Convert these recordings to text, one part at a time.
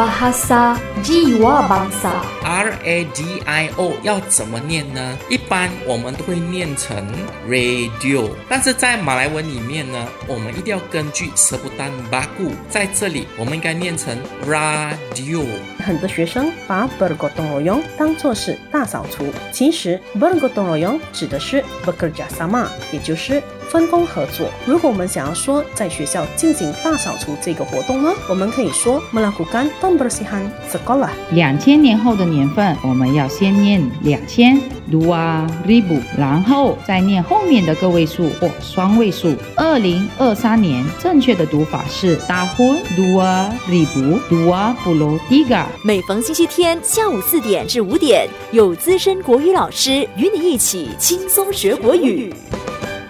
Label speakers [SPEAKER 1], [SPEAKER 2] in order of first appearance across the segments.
[SPEAKER 1] bahasa jiwa bangsa。
[SPEAKER 2] R A D I O 要怎么念呢？一般我们都会念成 radio，但是在马来文里面呢，我们一定要根据舌不丹巴固，在这里我们应该念成 radio。
[SPEAKER 3] 很多学生把 bergotong royong 当作是大扫除，其实 bergotong royong 指的是 bekerja sama，也就是分工合作。如果我们想要说在学校进行大扫除这个活动呢，我们可以说 melakukan pembersihan sekolah。
[SPEAKER 4] 两千年后的年份，我们要先念两千 dua ribu，然后再念后面的个位数或双位数。二零二三年正确的读法是 tahun dua ribu dua puluh tiga。
[SPEAKER 5] 每逢星期天下午四点至五点，有资深国语老师与你一起轻松学国语。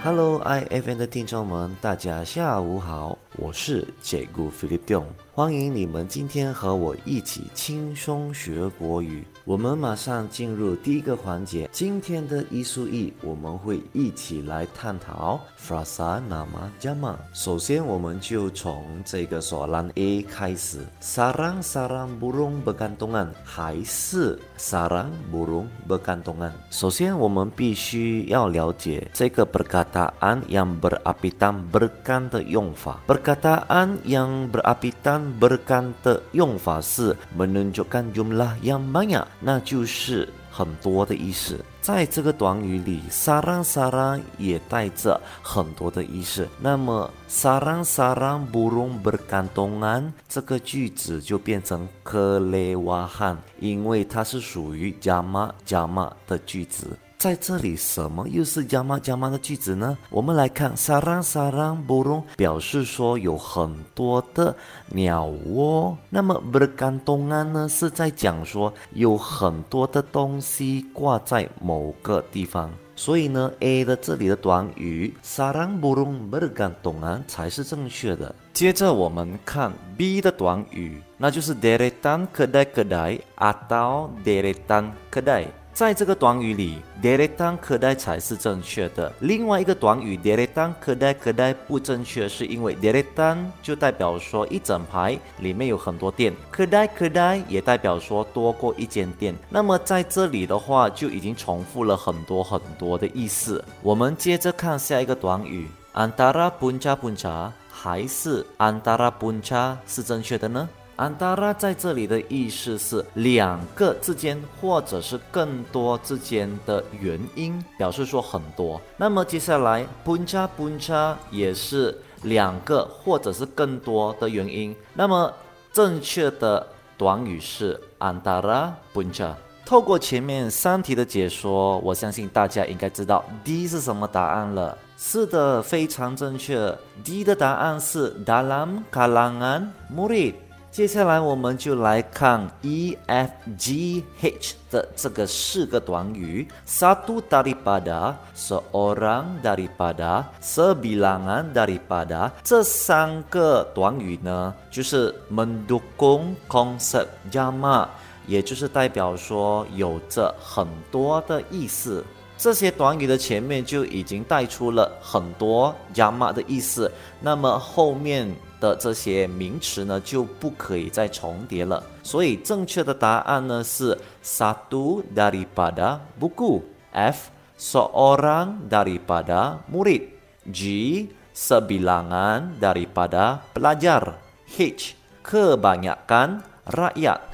[SPEAKER 6] Hello IFN 的听众们，大家下午好，我是解姑 Philip Dong，欢迎你们今天和我一起轻松学国语。我们马上进入第一个环节，今天的一数一，我们会一起来探讨 frasa nama jama。首先，我们就从这个索兰 A 开始，sarang sarang burung bergantungan 还是 sarang burung bergantungan。首先，我们必须要了解这个 perkataan yang berapitan berkan 的用法。perkataan yang berapitan berkan 的用法是 menunjukkan jumlah yang banyak，那就是很多的意思。在这个短语里沙朗沙朗也带着很多的意思。那么 sarang sarang burung bergantungan 这个句子就变成克雷瓦汉因为它是属于加玛加玛的句子。在这里，什么又是 jama jama 的句子呢？我们来看 sarang sarang burung 表示说有很多的鸟窝。那么 bergantungan 呢是在讲说有很多的东西挂在某个地方。所以呢，A 的这里的短语 sarang burung bergantungan 才是正确的。接着我们看 B 的短语，那就是 deretan kedai-kedai atau deretan kedai。在这个短语里，deretan kedai 才是正确的。另外一个短语 deretan kedai kedai 不正确，是因为 deretan 就代表说一整排里面有很多店，kedai kedai 也代表说多过一间店。那么在这里的话，就已经重复了很多很多的意思。我们接着看下一个短语，antara punca punca 还是 antara punca 是正确的呢？antara 在这里的意思是两个之间或者是更多之间的原因，表示说很多。那么接下来 b u n c h a b u n c h a 也是两个或者是更多的原因。那么正确的短语是 antara punca。透过前面三题的解说，我相信大家应该知道 D 是什么答案了。是的，非常正确。D 的答案是 dalam kalangan murid。接下来我们就来看 E F G H 的这个四个短语：satu daripada, seorang daripada, sebilangan daripada。这三个短语呢，就是 mendukung konsep jama，也就是代表说有着很多的意思。这些短语的前面就已经带出了很多 jama 的意思，那么后面的这些名词呢就不可以再重叠了。所以正确的答案呢是 satu daripada buku F seorang daripada murid G sebilangan daripada pelajar H kebanyakan。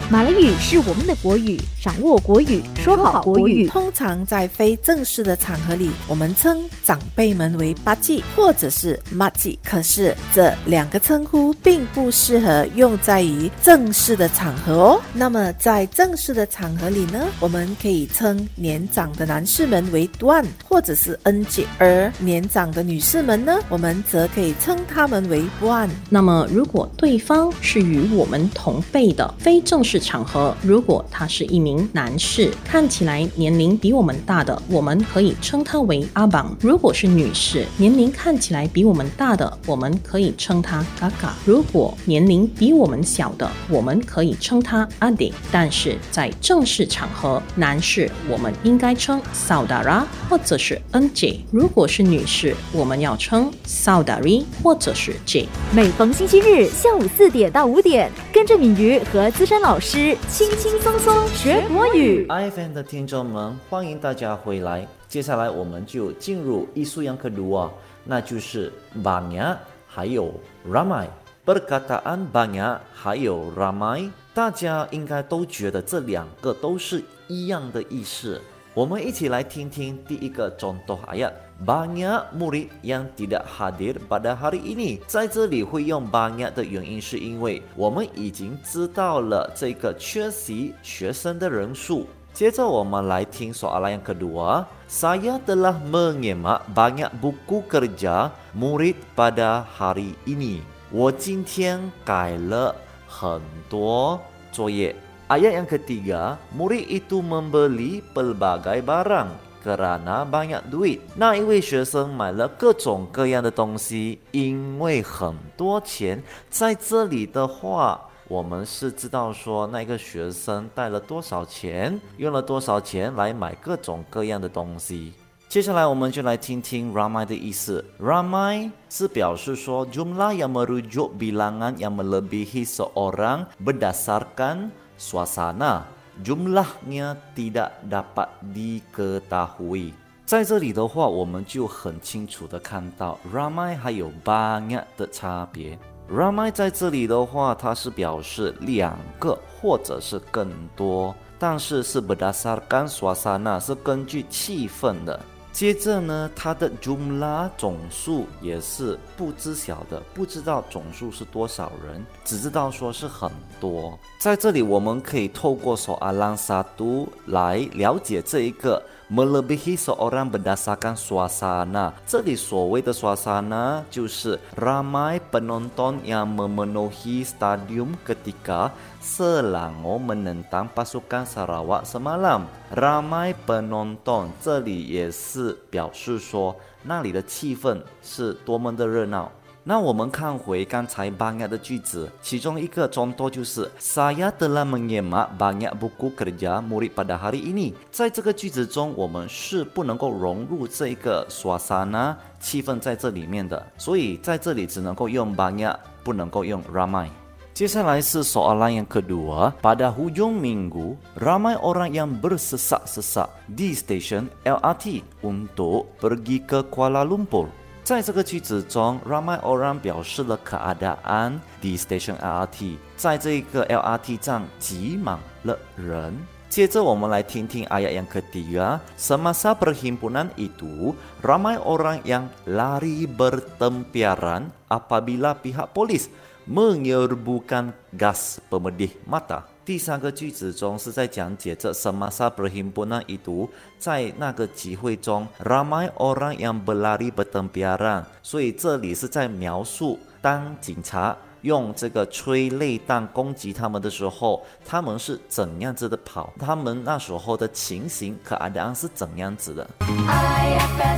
[SPEAKER 5] 马来语是我们的国语，掌握国语，说好国语。
[SPEAKER 7] 通常在非正式的场合里，我们称长辈们为八戒或者是马吉。可是这两个称呼并不适合用在于正式的场合哦。那么在正式的场合里呢，我们可以称年长的男士们为 Tuan 或者是恩姐，而年长的女士们呢，我们则可以称他们为 Puan。
[SPEAKER 3] 那么，如果对方是与我们同辈的非正式场合，如果他是一名男士，看起来年龄比我们大的，我们可以称他为阿榜；如果是女士，年龄看起来比我们大的，我们可以称她嘎嘎；如果年龄比我们小的，我们可以称她阿迪。但是在正式场合，男士我们应该称 saudara 或者是 NJ；如果是女士，我们要称 saudari 或者是 J。
[SPEAKER 5] 每逢星期日下午四点到五点，跟着敏瑜和资深老师轻轻松松学国语。
[SPEAKER 6] iFan 的听众们，欢迎大家回来。接下来我们就进入艺术 yang kedua，那就是 banya 还有 ramai。Perkataan banya 还有 ramai，大家应该都觉得这两个都是一样的意思。我们一起来听听第一个 Contohaya。Banyak murid yang tidak hadir pada hari ini，在这里会用 banyak 的原因是因为我们已经知道了这个缺席学生的人数。接着我们来听 soalan yang kedua. Saya telah menyemak banyak buku kerja murid pada hari ini. 我今天改了很多作业。Ayat yang ketiga, murid itu membeli pelbagai barang kerana banyak duit。那一位学生买了各种各样的东西，因为很多钱。在这里的话，我们是知道说那个学生带了多少钱，用了多少钱来买各种各样的东西。接下来我们就来听听 ramai 的意思。ramai 是表示说 jumlah yang merujuk bilangan yang melebihi seorang berdasarkan suasana。Jumlahnya tidak dapat diketahui。在这里的话，我们就很清楚的看到 ramai 还有 banyak 的差别。ramai 在这里的话，它是表示两个或者是更多，但是是 berdasarkan suasana 是根据气氛的。接着呢，它的 jumla 总数也是不知晓的，不知道总数是多少人，只知道说是很多。在这里，我们可以透过 soalan satu 来了解这一个 melebihi seorang berdasarkan suasana。这里所谓的 suasana 就是 ramai penonton yang memenuhi stadium ketika Selangor menentang pasukan Sarawak semalam。ramai penonton 这里也是表示说那里的气氛是多么的热闹。 那我们看回刚才 banyak 的句子，其中一个例子就是 Saya telah menyemak banyak buku kerja murid pada hari ini。在这个句子中，我们是不能够融入这个 suasana 气氛在这里面的，所以在这里只能够用 banyak，不能够用 ramai。接下来是 soalan yang kedua. Pada hujung minggu, ramai orang yang bersesak-sesak di stesen LRT untuk pergi ke Kuala Lumpur. 在这个句子中，ramai orang 表示了 keadaan di stesen LRT，在这个 LRT 站挤满了人。接着我们来听听 ayat yang ketiga. Semasa perhimpunan itu, ramai orang yang lari bertempiaran apabila pihak polis menyerbukan gas pemedih mata。 第三个句子中是在讲解这 semasa perhimpunan itu，在那个集会中，ramai orang yang berlari bertempiaran，所以这里是在描述当警察用这个催泪弹攻击他们的时候，他们是怎样子的跑，他们那时候的情形可安安是怎样子的。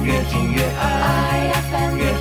[SPEAKER 8] 越听越爱，越听越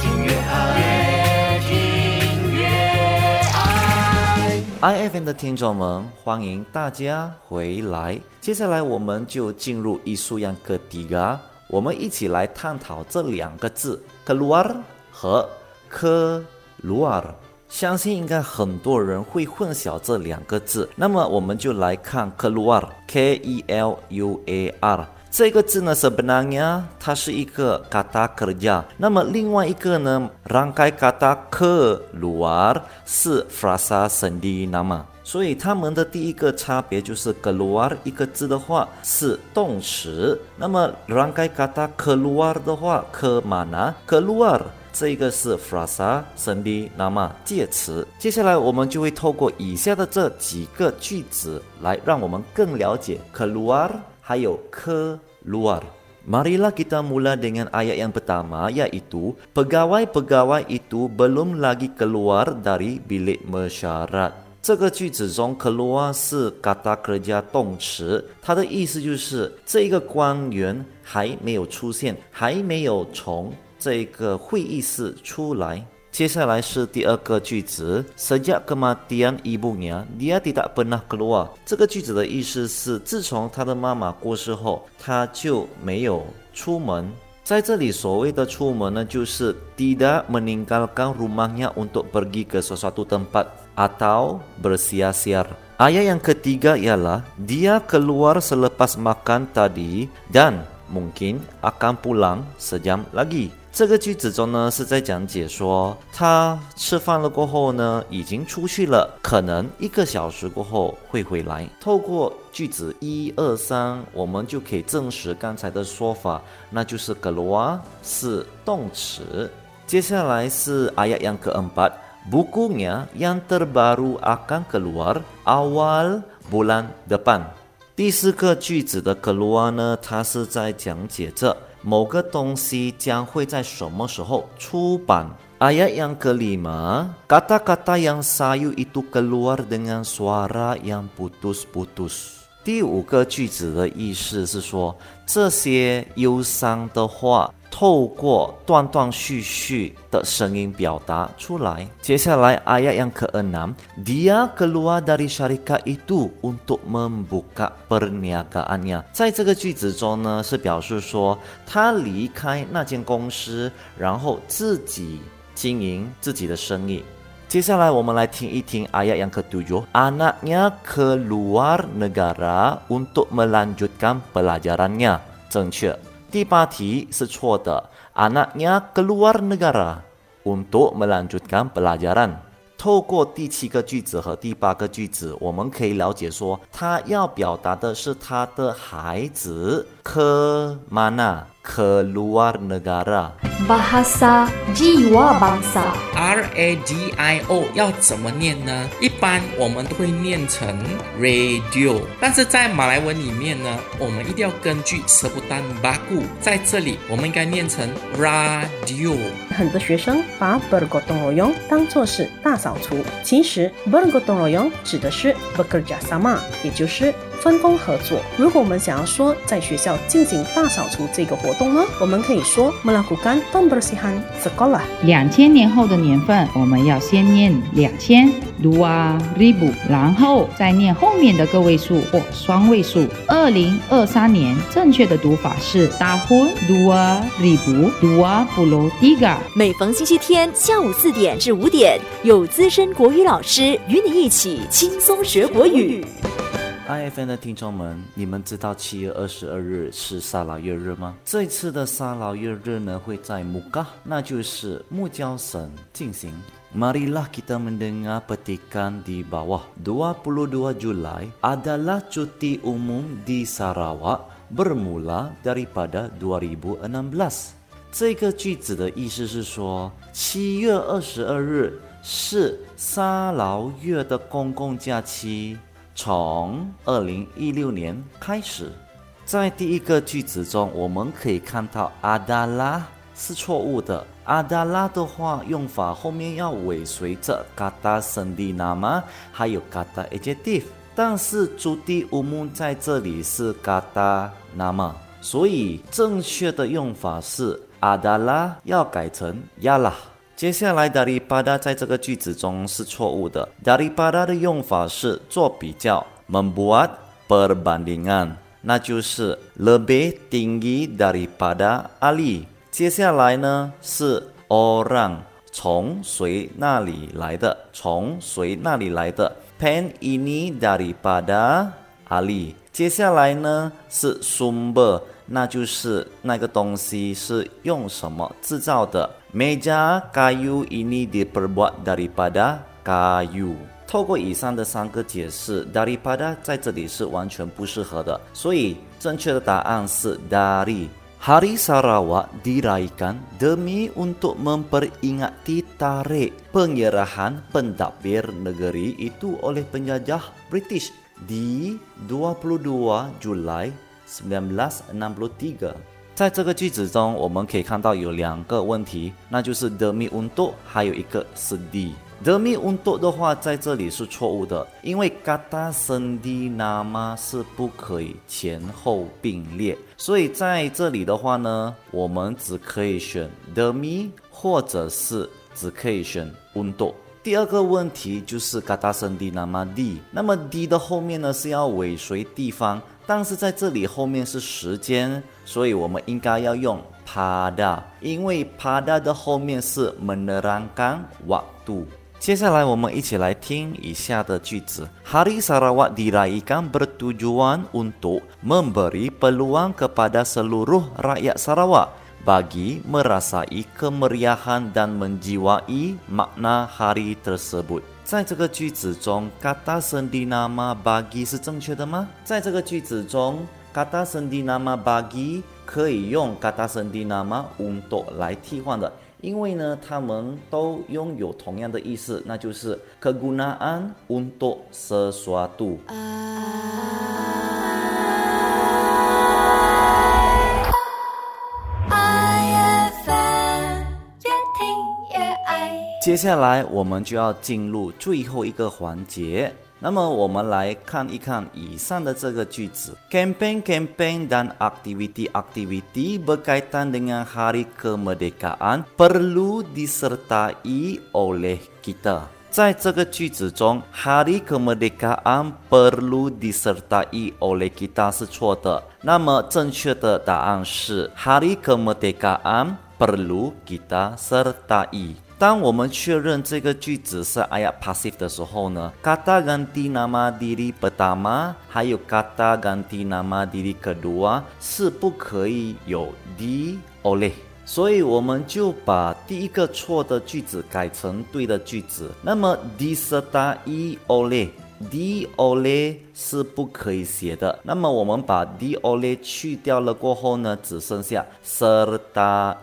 [SPEAKER 6] iFM 的听众们，欢迎大家回来。接下来我们就进入艺术样 ketiga，我们一起来探讨这两个字 keluar 和 keluar。相信应该很多人会混淆这两个字，那么我们就来看 keluar，k e l u a r。这个字呢，sebenarnya 它是一个 kata kerja，那么另外一个呢，rangkai kata keluar 是 frasa sendi nama。所以它们的第一个差别就是 keluar 一个字的话是动词，那么 rangkai kata keluar 的话，ke mana keluar 这个是 frasa sendi nama 介词。接下来我们就会透过以下的这几个句子来让我们更了解 keluar 还有 keluar。Marilah kita mula dengan ayat yang pertama yaitu pegawai-pegawai itu belum lagi keluar dari bilik mesyuarat。这个句子中，keluar 是 kata kerja 动词，它的意思就是这个官员还没有出现，还没有从这个会议室出来。 接下来是第二个句子，Sejak kematian ibunya, dia tidak pernah keluar。这个句子的意思是，自从他的妈妈过世后，他就没有出门。在这里所谓的出门呢，就是 tidak meninggalkan rumahnya untuk pergi ke sesuatu tempat。 atau bersiar-siar. Ayat yang ketiga ialah dia keluar selepas makan tadi dan mungkin akan pulang sejam lagi。这个句子中呢是在讲解说，他吃饭了过后呢，已经出去了，可能一个小时过后会回来。透过句子一二三，我们就可以证实刚才的说法，那就是 keluar 是动词。接下来是 ayat yang keempat。Bukunya yang terbaru akan keluar awal bulan depan。第四个句子的 keluar 呢，它是在讲解着某个东西将会在什么时候出版。Ayat yang kelima, kata-kata yang sayu itu keluar dengan suara yang putus-putus。第五个句子的意思是说，这些忧伤的话透过断断续续的声音表达出来。接下来 ayat yang keenam, dia keluar dari syarikat itu untuk membuka perniagaannya。在这个句子中呢，是表示说他离开那间公司，然后自己经营自己的生意。接下来我们来听一听 ayat yang ketujuh. Anaknya keluar negara untuk melanjutkan pelajarannya. 正确。第八题是错的，anaknya keluar negara untuk melanjutkan pelajaran。透过第七个句子和第八个句子，我们可以了解说，他要表达的是他的孩子 ke mana keluar negara。
[SPEAKER 1] Bahasa Jiwa Bangsa
[SPEAKER 2] R A D I O 要怎么念呢？一般我们都会念成 radio，但是在马来文里面呢，我们一定要根据舌不丹巴固，在这里我们应该念成 radio。
[SPEAKER 3] 很多学生把 bergotong royong 当作是大扫除，其实 bergotong royong 指的是 bekerja sama，也就是分工合作。如果我们想要说在学校进行大扫除这个活动呢，我们可以说 melakukan pembersihan sekolah。
[SPEAKER 4] 两千年后的年份，我们要先念两千 dua ribu，然后再念后面的个位数或双位数。二零二三年正确的读法是 tahun dua ribu dua puluh tiga。
[SPEAKER 5] 每逢星期天下午四点至五点，有资深国语老师与你一起轻松学国语。
[SPEAKER 6] IFN 的听众们，你们知道七月二十二日是沙劳月日吗？这次的沙劳月日呢，会在木嘎，那就是木礁省进行。Marilah kita mendengar petikan di bawah. 22 Julai adalah cuti umum di Sarawak bermula daripada 2016. 这个句子的意思是说，七月二十二日是沙劳月的公共假期。从二零一六年开始，在第一个句子中，我们可以看到阿达拉是错误的。阿达拉的话用法后面要尾随着嘎达森地那吗？还有嘎达 adjective，但是朱迪乌木在这里是嘎达那吗？所以正确的用法是阿达拉要改成亚拉。接下来 daripada 在这个句子中是错误的。daripada 的用法是做比较，membuat perbandingan，那就是 lebih tinggi daripada Ali。接下来呢是 orang，从谁那里来的？从谁那里来的？pen ini daripada Ali。接下来呢是 sumber，那就是那个东西是用什么制造的 ？Meja kayu ini diperbuat daripada kayu。透过以上的三个解释，daripada 在这里是完全不适合的，所以正确的答案是 dari。Hari Sarawak diraihkan demi untuk memperingati tarikh penyerahan pentadbir negeri itu oleh penjajah British di 22 Julai 1963。 在这个句子中，我们可以看到有两个问题，那就是 demi untuk，还有一个是 di。demi untuk 的话，在这里是错误的，因为 kata sendi nama 是不可以前后并列，所以在这里的话呢，我们只可以选 demi，或者是只可以选 unto。第二个问题就是 kata sendi nama di，那么 D 的后面呢是要尾随地方，但是在这里后面是时间，所以我们应该要用 pada，因为 pada 的后面是 menerangkan waktu。接下来我们一起来听以下的句子：Hari Sarawak diraihkan bertujuan untuk memberi peluang kepada seluruh rakyat Sarawak bagi merasai kemeriahan dan menjiwai makna hari tersebut。在这个句子中，kata sendinama bagi 是正确的吗？在这个句子中，kata sendinama bagi 可以用 kata sendinama untuk 来替换的。因为呢，它们都拥有同样的意思，那就是 kegunaan untuk sesuatu。
[SPEAKER 1] IFM
[SPEAKER 6] 接下来我们就要进入最后一个环节。那么我们来看一看以上的这个句子：campaign-campaign dan activity activity berkaitan dengan Hari Kemerdekaan perlu disertai oleh kita。在这个句子中，Hari Kemerdekaan perlu disertai oleh kita 是错的。那么正确的答案是 Hari Kemerdekaan perlu kita sertai。当我们确认这个句子是 ayat pasif 的时候呢，kata ganti nama diri pertama 还有 kata ganti nama diri kedua 是不可以有 di oleh。所以我们就把第一个错的句子改成对的句子。那么 disertai oleh D o l e 是不可以写的。那么我们把 D o l e 去掉了过后呢，只剩下 sertai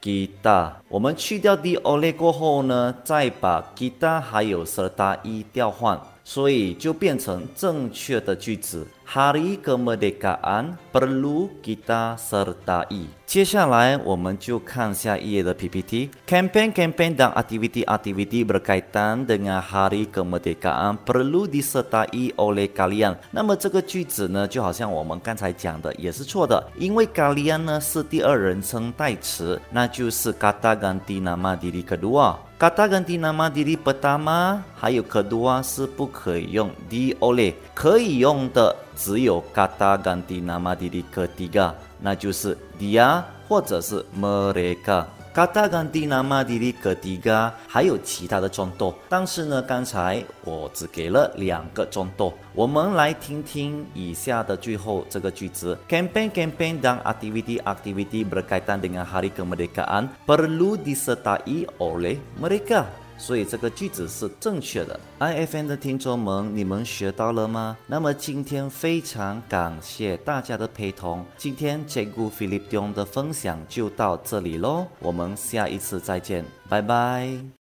[SPEAKER 6] kita。我们去掉 D o l e 过后呢，再把 kita 还有 serda i 调换，所以就变成正确的句子。Hari kemerdekaan perlu kita sertai。接下来我们就看下一页的 PPT。Campaign-campaign dan aktiviti-aktiviti berkaitan dengan Hari Kemerdekaan perlu disertai oleh kalian。那么这个句子呢，就好像我们刚才讲的，也是错的，因为 kalian 呢是第二人称代词，那就是 kata ganti nama diri kedua。 kata ganti nama diri pertama 还有 kedua 是不可以用 di oleh，可以用的只有 kata ganti nama diri ketiga，那就是 dia 或者是 mereka。 Kata ganti nama diri ketiga 还有其他的中多，但是呢，刚才我只给了两个中多。我们来听听以下的最后这个句子：campaign-campaign dan aktiviti-aktiviti berkaitan dengan Hari Kemerdekaan perlu disertai oleh mereka。所以这个句子是正确的。IFN 的听众们，你们学到了吗？那么今天非常感谢大家的陪同，今天 j a g u Philip Dion 的分享就到这里喽，我们下一次再见，拜拜。